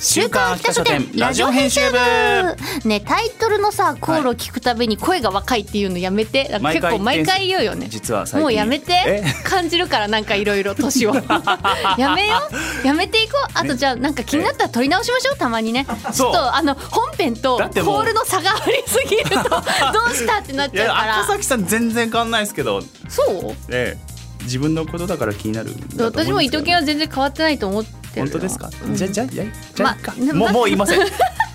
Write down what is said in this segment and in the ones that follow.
週刊秋田書店ラジオ編集部。ねタイトルのさコールを聞くたびに声が若いっていうのやめて。なんか結構毎回言うよね。実はもうやめて。え？感じるからなんかいろいろ年を。やめよう。やめていこう。あとじゃあなんか気になったら撮り直しましょうたまにね。ちょっとあの本編とコールの差がありすぎるとどうしたってなっちゃうから。赤崎さん全然変わんないですけど。そう？ええ。自分のことだから気になるんだと思うんですけど。私も伊藤健は全然変わってないと思ってるよ。本当ですか、うん。じゃじゃじゃじゃまもうもう言いません。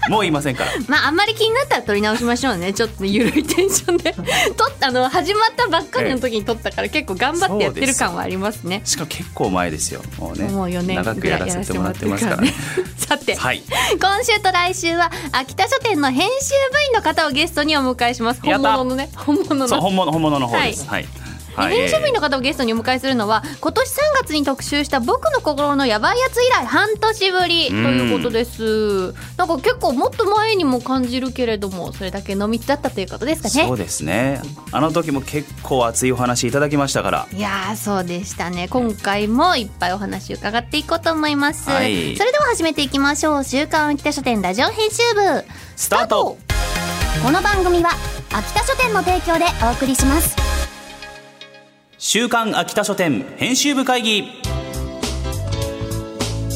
もう言いませんから。まああんまり気になったら撮り直しましょうね。ちょっとゆるいテンションで。撮ったあの始まったばっかりの時に撮ったから結構頑張ってやってる感はありますね。しかも結構前ですよ。もうね。もう4年長くやらせてもらってますから。ね。さて、はい。今週と来週は秋田書店の編集部員の方をゲストにお迎えします。本物のね。本物の。本物本物の方です。はい、はい編集部員えの方をゲストにお迎えするのは今年3月に特集した「僕の心のヤバいやつ」以来半年ぶりということです。なんか結構もっと前にも感じるけれどもそれだけ濃密だったということですかね。そうですね。あの時も結構熱いお話いただきましたから。いやーそうでしたね。今回もいっぱいお話伺っていこうと思います、はい。それでは始めていきましょう「週刊秋田書店ラジオ編集部」スタート。この番組は秋田書店の提供でお送りします週刊秋田書店編集部会議。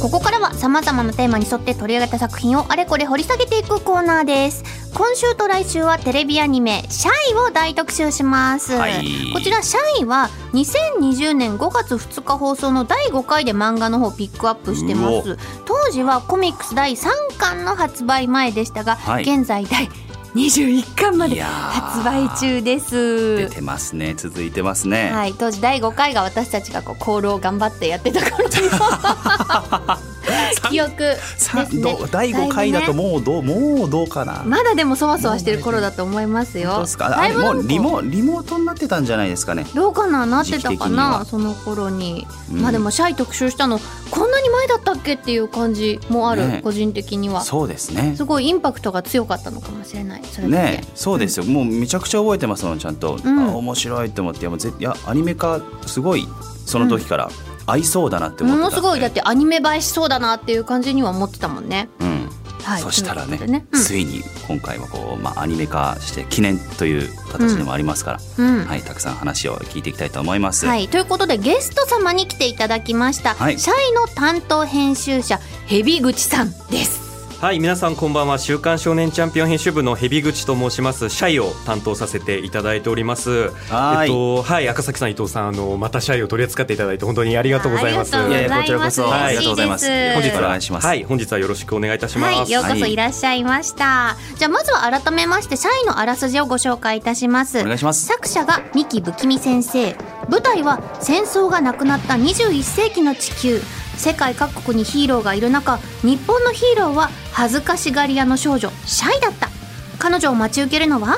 ここからは様々なテーマに沿って取り上げた作品をあれこれ掘り下げていくコーナーです。今週と来週はテレビアニメ「シャイ」を大特集します、はい。こちら「シャイ」は2020年5月2日放送の第5回で漫画の方をピックアップしてまうす当時はコミックス第3巻の発売前でしたが、はい。現在第21巻まで発売中です。出てますね。続いてますね、はい、当時第5回が私たちがこうコールを頑張ってやってた頃の 記憶。ですさね第5回だともうどうもうどうかな？まだでもそわそわしてる頃だと思いますよ。すあれもうリモリモートになってたんじゃないですかね？どうかな？なってたかな？その頃に、うん。まあでもシャイ特集したのこんなに前だったっけっていう感じもある、ね。個人的には。そうですね。すごいインパクトが強かったのかもしれないそれね。そうですよ、もうめちゃくちゃ覚えてますもんちゃんと、うん。あ面白いって思って。いやもうぜいやアニメ化すごいその時から合いそうだなって思ってものすごいだってアニメ映えしそうだなっていう感じには思ってたもんね。うん。はい。そしたらねというん。ついに今回はこう、まあ、アニメ化して記念という形でもありますから、うん。はい、たくさん話を聞いていきたいと思います。はい、ということでゲスト様に来ていただきました、はい。シャイの担当編集者ヘビ口さんですはい皆さんこんばんは。週刊少年チャンピオン編集部のヘビ口と申します。シャイを担当させていただいております。はい。えっとはい赤崎さん伊藤さんあのまたシャイを取り扱っていただいて本当にありがとうございます。ありがとうございます。いやこちらこそ。はい。ありがとうございます。本日はお願いします。はい本日はよろしくお願いいたします。はい、ようこそい。らっしゃいました、じゃあまずは改めましてシャイのあらすじをご紹介いたします。お願いします。作者が三木不気味先生舞台は戦争がなくなった21世紀の地球。世界各国にヒーローがいる中日本のヒーローは恥ずかしがり屋の少女シャイだった。彼女を待ち受けるのは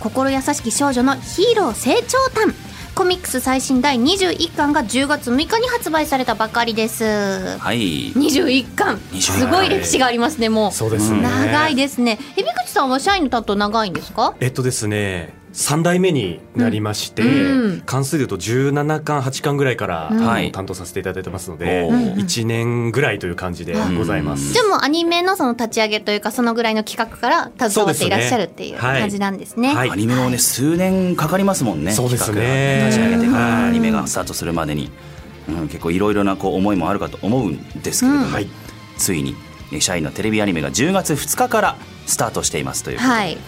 心優しき少女のヒーロー成長譚。コミックス最新第21巻が10月6日に発売されたばかりです。はい。21巻。21すごい歴史がありますねもう。そうですね。長いですね。えび口さんは社員の担当長いんですか？えっとですね3代目になりまして、うん。関数でいうと17巻8巻ぐらいから、うん。担当させていただいてますので、おー。1年ぐらいという感じでございます。じゃあもうアニメのその立ち上げというかそのぐらいの企画から携わっていらっしゃるっていう感じなんですね。はい。アニメもね数年かかりますもんね。そうですね。企画が。立ち上げてからはい。アニメがスタートするまでに、うん、結構いろいろなこう思いもあるかと思うんですけれども、うん。はい。ついにえ社員のテレビアニメが10月2日からスタートしていますということで、はい。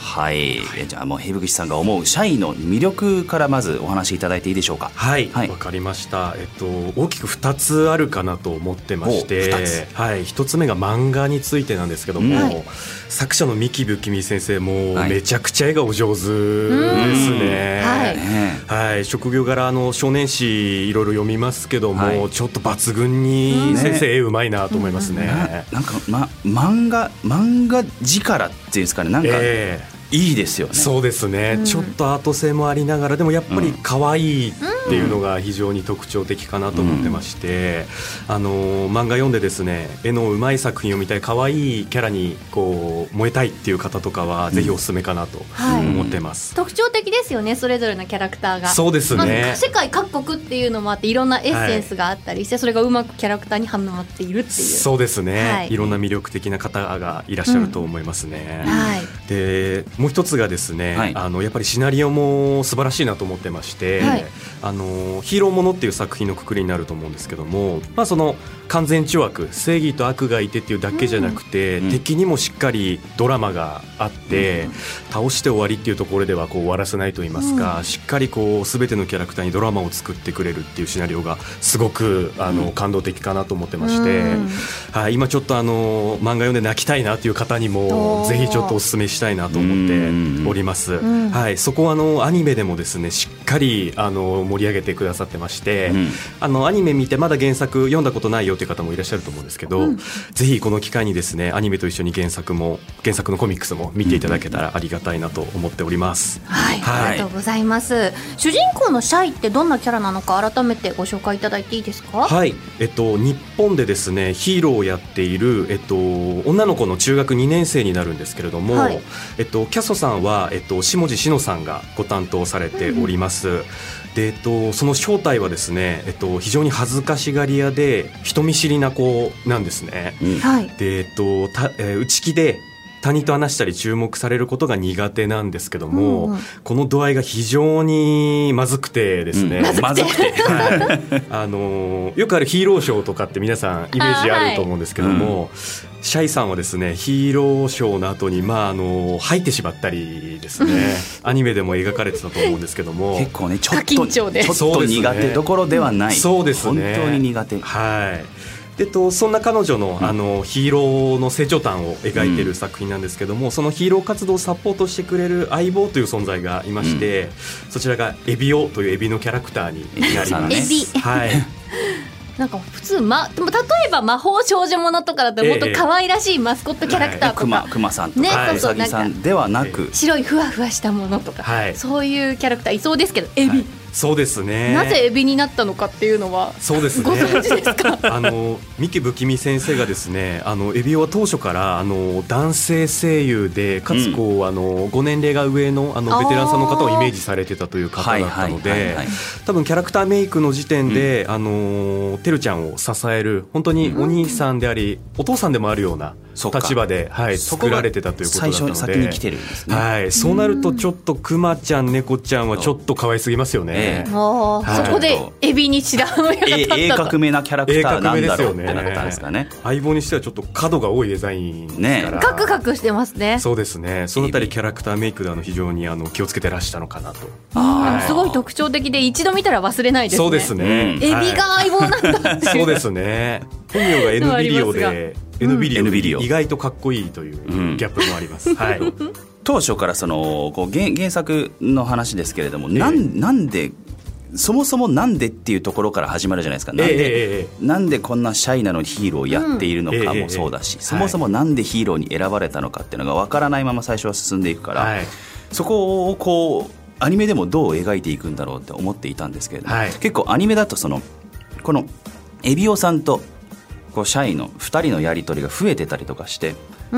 はい、えじゃあもう蛇口さんが思うシャイの魅力からまずお話しいただいていいでしょうか？はい、わ、はい。かりました。えっと大きく二つあるかなと思ってまして、はい、一つ目が漫画についてなんですけども、うんはい。作者の三木不気味先生もはい。めちゃくちゃ絵がお上手ですね。はい。ねはい、職業柄あの少年誌いろいろ読みますけども、はい。ちょっと抜群に先生、絵うまいなと思いますね。ななんか、ま、漫画漫画力っていうんですかね。なんかええいいですよね、そうですね、うん。ちょっとアート性もありながらでもやっぱり可愛いっていうのが非常に特徴的かなと思ってまして、あの漫画読んでですね絵のうまい作品を見たい可愛いキャラにこう燃えたいっていう方とかはぜひおすすめかなとはい。思ってます。特徴的ですよねそれぞれのキャラクターが。そうですまねあ、世界各国っていうのもあっていろんなエッセンスがあったりして、それがうまくキャラクターにはまっているっていう。そうですね、はい。い、ろんな魅力的な方がいらっしゃると思いますね。はい。でもう一つがですね、はい。あのやっぱりシナリオも素晴らしいなと思ってまして、はい。あのヒーローものっていう作品のくくりになると思うんですけども、まあ、その完全懲悪正義と悪がいてっていうだけじゃなくて、うん。敵にもしっかりドラマがあって、うん。倒して終わりっていうところではこう終わらせないと言いますか、しっかりこう全てのキャラクターにドラマを作ってくれるっていうシナリオがすごくあの、うん。感動的かなと思ってまして。うん。はい、今ちょっとあの漫画読んで泣きたいなという方にもぜひちょっとお勧めしたいなと思っております。んはい、そこはあのアニメでもですねしっかりあの盛り上げてくださってまして、うん。あのアニメ見てまだ原作読んだことないよという方もいらっしゃると思うんですけど、ぜひこの機会にですねアニメと一緒に原作も原作のコミックスも見ていただけたらありがたいなと思っております。はい、はい。ありがとうございます。主人公のシャイってどんなキャラなのか改めてご紹介いただいていいですか？はい、えっと、日本でですねヒーローをやっている、えっと、女の子の中学2年生になるんですけれども、はい。えっと、キャソさんは、えっと、下地志乃さんがご担当されております。でえっと、その正体はですね、えっと、非常に恥ずかしがり屋で人見知りな子なんですね。うんはいで、えっとたえー内気で他人と話したり注目されることが苦手なんですけども、うんうん。この度合いが非常にまずくてですね、うん。まずくて。はい、あのーよくあるヒーローショーとかって皆さんイメージあると思うんですけども、シャイさんはですねヒーローショーの後にまああのー入ってしまったりですね。アニメでも描かれてたと思うんですけども。結構ねちょっとちょっと苦手どころではない、そうですね。本当に苦手。はいでとそんな彼女の,、あのヒーローの成長譚を描いている作品なんですけども、そのヒーロー活動をサポートしてくれる相棒という存在がいまして、そちらがエビオというエビのキャラクターになります。エビ。はい。なんか普通、ま、でも例えば魔法少女ものとかだともっと可愛らしいマスコットキャラクターとクマか、クマさんとねか、そううそうさぎさんではなく、白いふわふわしたものとか、はい。そういうキャラクターいそうですけどエビ、はいそうですね。なぜエビになったのかっていうのはそうですね。ご存知ですか？あの三木不気味先生がですねあのエビオは当初からあの男性声優でかつこう、あのご年齢が上のあのベテランさんの方をイメージされてたという方だったのではい多分キャラクターメイクの時点で、あのてるちゃんを支える本当にお兄さんであり、お父さんでもあるような立場で、はい、作られてたということだ最初ったので先に来てるんですね。はい、そうなるとちょっとくまちゃん猫ちゃんはちょっと可愛すぎますよね。ええもう、はい。そこでエビに白羽の矢がえ立ったと。鋭角めなキャラクターなんだろうって鋭角めですよね。なったんですかね。相棒にしてはちょっと角が多いデザインですから、カクカクしてますね。そうですね。そのあたりキャラクターメイクであの非常にあの気をつけてらしたのかなと。うんはい。すごい特徴的で一度見たら忘れないですね。そうですね、うん。エビが相棒なんだっていう、そうですね。本名が N ビリオで N ビリオ N ビリオ。意外とかっこいいといううんギャップもあります、はい 当初からそのこう原原作の話ですけれども、なんなんでそもそもなんでっていうところから始まるじゃないですか。なんで、ええええ。なんでこんなシャイなのにヒーローをやっているのかもそうだし、うんそもそもなんでヒーローに選ばれたのかっていうのがわからないまま最初は進んでいくから、はい。そこをこうアニメでもどう描いていくんだろうって思っていたんですけれども、はい。結構アニメだとそのこのエビオさんとこうシャイの2人のやり取りが増えてたりとかして、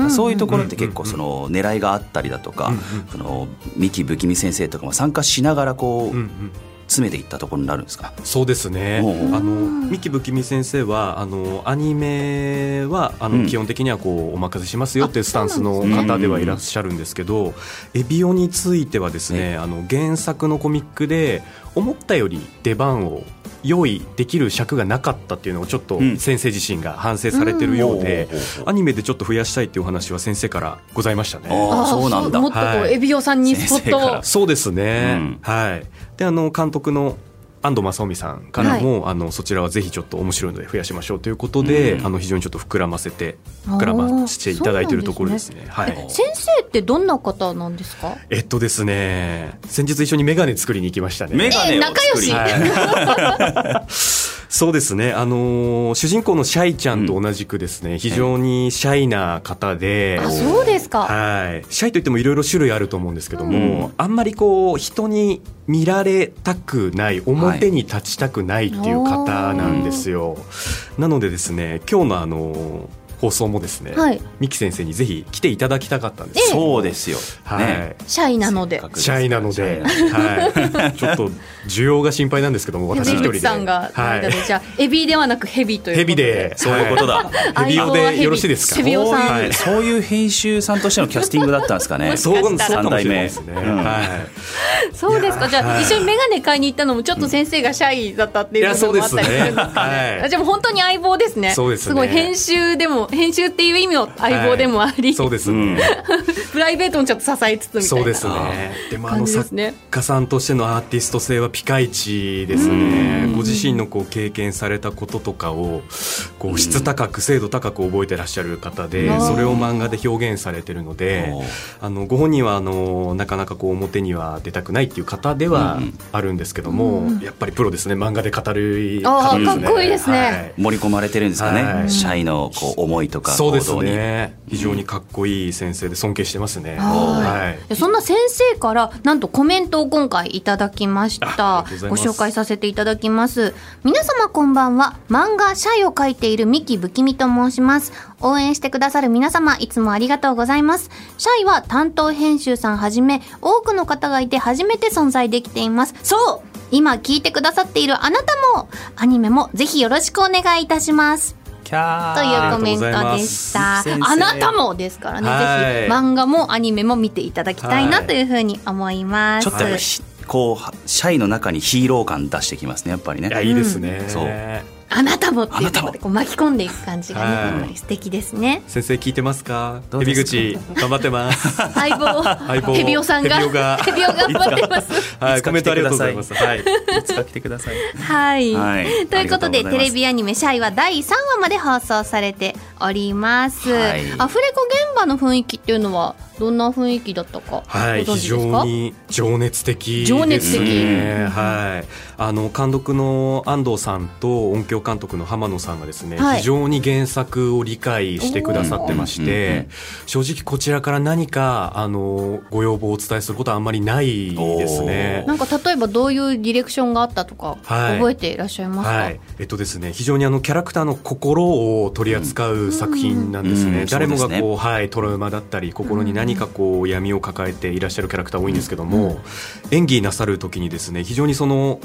そういうところって結構その狙いがあったりだとか、その三木不気味先生とかも参加しながらこう、うんうん。詰めていったところになるんですか？そうですね。あの三木不気味先生はあのアニメはあうん。の基本的にはこうお任せしますよっていうスタンスの方ではいらっしゃるんですけど、エビオについてはですね、あの原作のコミックで思ったより出番を用意できる尺がなかったっていうのをちょっとうん。先生自身が反省されてるようで、うんアニメでちょっと増やしたいっていうお話は先生からございましたね。ああそうなんだ。もっとこう、はい。エビオさんにスポットを。そうですね、うん。はい。であの監督の安藤正臣さんからも、あのそちらはぜひちょっと面白いので増やしましょうということで、うん。あの非常にちょっと膨らませて膨らませていただいているところですね。はい。先生ってどんな方なんですか？えっとですね先日一緒にメガネ作りに行きましたね。メガネを仲良し。はい そうですね、あのー主人公のシャイちゃんと同じくですね、非常にシャイな方で、あそうですか。はい、シャイといってもいろいろ種類あると思うんですけども、うん。あんまりこう人に見られたくない表に立ちたくないっていう方なんですよ、なのでですね今日のあの放送もですね、はい。三木先生にぜひ来ていただきたかったんです。よそうですよ、はい。ね。シャイなので。シャイなので、はい、ちょっと需要が心配なんですけども私一出人で。口さんがはい。じゃあエビではなくヘビということヘビで、そういうことだ。ヘビ用でよろしいですか？ヘビオさんそういうそういう編集さんとしてのキャスティングだったんですかね。そう、そうかもしれないですね。うんはい。そうですか。じゃ一緒にメガネ買いに行ったのもちょっと先生がシャイだったっていういや部分もあったりするんですかね。じゃあもう本当に相棒ですね。そうですね。ごい編集でも編集っていう意味の相棒でもあり、そうですうん。ね。プライベートもちょっと支えつつみたいなそうですね。でもあ感の作家さんとしてのアーティスト性はピカイチですね。ご自身のこう経験されたこととかをこう質高く精度高く覚えてらっしゃる方で、うん。それを漫画で表現されてるのであのご本人はあのなかなかこう表には出たくないっていう方ではうん。あるんですけども、やっぱりプロですね。漫画で語るあ方ですね。ーかっこいいですね。はい。盛り込まれてるんですかね、はい。シャイのこう思いとかそうですね。非常にかっこいい先生で尊敬してますね。ははい。でそんな先生からなんとコメントを今回いただきました。ご紹介させていただきます。皆様こんばんは。漫画シャイを描いている三木不気味と申します。応援してくださる皆様いつもありがとうございます。シャイは担当編集さんはじめ多くの方がいて初めて存在できています。そう今聞いてくださっているあなたもアニメもぜひよろしくお願いいたしますキャーというコメントでした。あなたもです。からね、はい。ぜひ漫画もアニメも見ていただきたいなはいというふうに思います。ちょっとこうシャイの中にヒーロー感出してきますねやっぱりね。いやいいですね、そうあなたもっていうところあなたも。でこう巻き込んでいく感じがね、はい。やっぱり素敵ですね。先生聞いてますか？どうヘですか？ビ口。頑張ってます。相棒、相棒。ヘビオさんが、ヘビオが頑張ってます。はいコメントありがとうございます。はい。いつか来てください。はい、はい。ということでテレビアニメ「シャイ」は第3話まで放送されております、はい。アフレコ現場の雰囲気っていうのはどんな雰囲気だったかはい、非ご存知ですか？常に情熱的ですね。情熱的。はい、あの監督の安藤さんと音響監督の浜野さんがですね、はい。非常に原作を理解してくださってましてん、正直こちらから何かあのご要望をお伝えすることはあんまりないですね。なんか例えばどういうディレクションがあったとかはい。覚えていらっしゃいますか、はい、えっとですね、非常にあのキャラクターの心を取り扱う作品なんですね。うん。誰もがこう、はい、トラウマだったり、心に何かこう闇を抱えていらっしゃるキャラクター多いんですけども、演技なさる時にですね、非常にその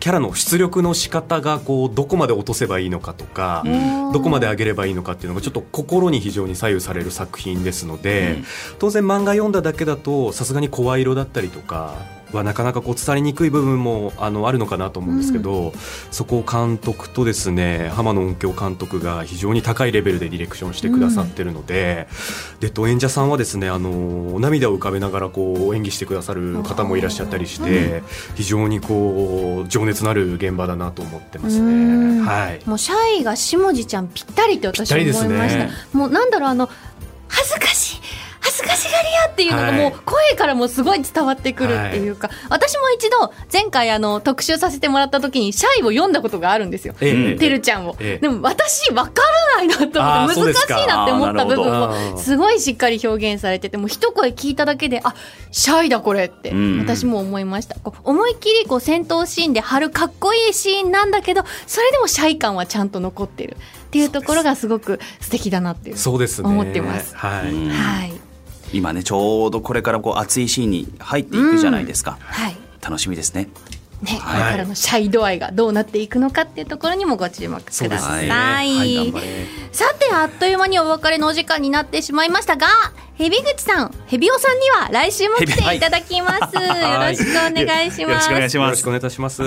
キャラの出力の仕方がこうどこまで落とせばいいのかとか、うん。どこまで上げればいいのかっていうのがちょっと心に非常に左右される作品ですので、うん。当然漫画読んだだけだとさすがに声色だったりとかはなかなかこう伝わりにくい部分もあのあるのかなと思うんですけど、そこを監督とですね浜野音響監督が非常に高いレベルでディレクションしてくださってるので,、でと演者さんはですねあの涙を浮かべながらこう演技してくださる方もいらっしゃったりして、非常にこう情熱のある現場だなと思ってますうん。ね。はい。もうシャイが下地ちゃんぴったりって私思いました、ね。もうなんだろうあの恥ずかしいかしがり屋っていうのがもうはい。声からもすごい伝わってくるっていうか、私も一度前回あの特集させてもらった時にシャイを読んだことがあるんですよ。ええ。うんてるちゃんを、ええ。でも私分からないなと思って難しいなって思った部分あーなるほど。もすごいしっかり表現されててもう一声聞いただけであシャイだこれってうん。私も思いました、こう思いっきりこう戦闘シーンで張るかっこいいシーンなんだけどそれでもシャイ感はちゃんと残ってるっていうところがすごく素敵だなっていうそうですね。思ってます。はい、うんはい今ねちょうどこれからこう熱いシーンに入っていくじゃないですか、はい。楽しみですね。ね、こはい。れからのシャイ度合いがどうなっていくのかっていうところにもご注目ください。はいさてあっという間にお別れのお時間になってしまいましたがヘビ口さん、ヘビオさんには来週も来てい。ただきます。は いよろしくお願いしよろます。しくお願いします。よろしくお願いいたします。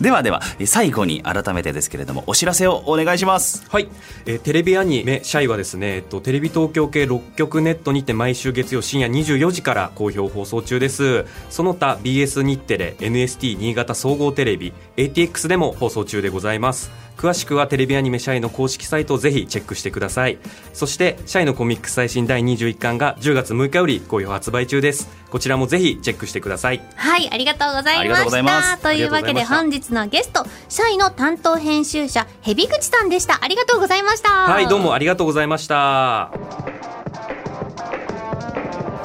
ではでは最後に改めてですけれどもお知らせをお願いします。はい、えーテレビアニメ「シャイ」はですね、えっと、テレビ東京系6局ネットにて毎週月曜深夜24時から好評放送中です。その他 BS 日テレ NST 新潟総合テレビ ATX でも放送中でございます詳しくはテレビアニメ「シャイ」の公式サイトをぜひチェックしてください。そして「シャイのコミック最新第21巻が10月6日より好評発売中です。こちらもぜひチェックしてください。はい、ありがとうございありがとうございました。というわけで本日のゲスト、シャイの担当編集者、ヘビ口さんでした。ありがとうございました。はいどうもありがとうございました。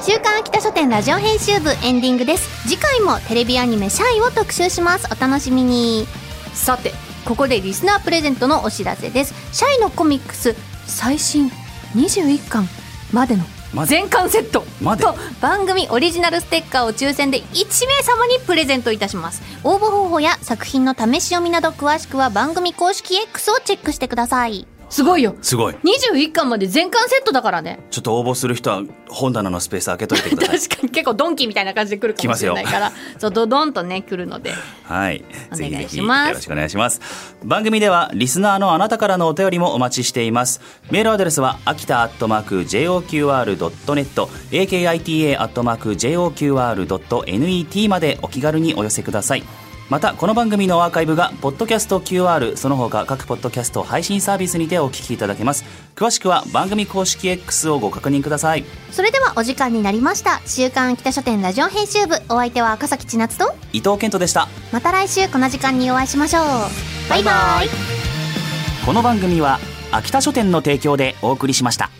週刊秋田書店ラジオ編集部エンディングです。次回もテレビアニメ「シャイ」を特集します。お楽しみに。さてここでリスナープレゼントのお知らせです。シャイのコミックス最新21巻までの全巻セット。と番組オリジナルステッカーを抽選で1名様にプレゼントいたします。応募方法や作品の試し読みなど詳しくは番組公式 X をチェックしてくださいすごいよすごい21巻まで全巻セットだからねちょっと応募する人は本棚のスペース開けといてください 確かに結構ドンキみたいな感じで来るかもしれないから そうドドンとね来るのではい。お願いしますよろしくお願いします。番組ではリスナーのあなたからのお便りもお待ちしています。メールアドレスは秋田アットマーク JOQR.net akita アットマーク JOQR.net までお気軽にお寄せください。またこの番組のアーカイブがポッドキャスト QR その他各ポッドキャスト配信サービスにてお聞きいただけます。詳しくは番組公式 X をご確認ください。それではお時間になりました。週刊秋田書店ラジオ編集部。お相手は赤崎千夏と伊藤健人でした。また来週この時間にお会いしましょう。バイバイ。この番組は秋田書店の提供でお送りしました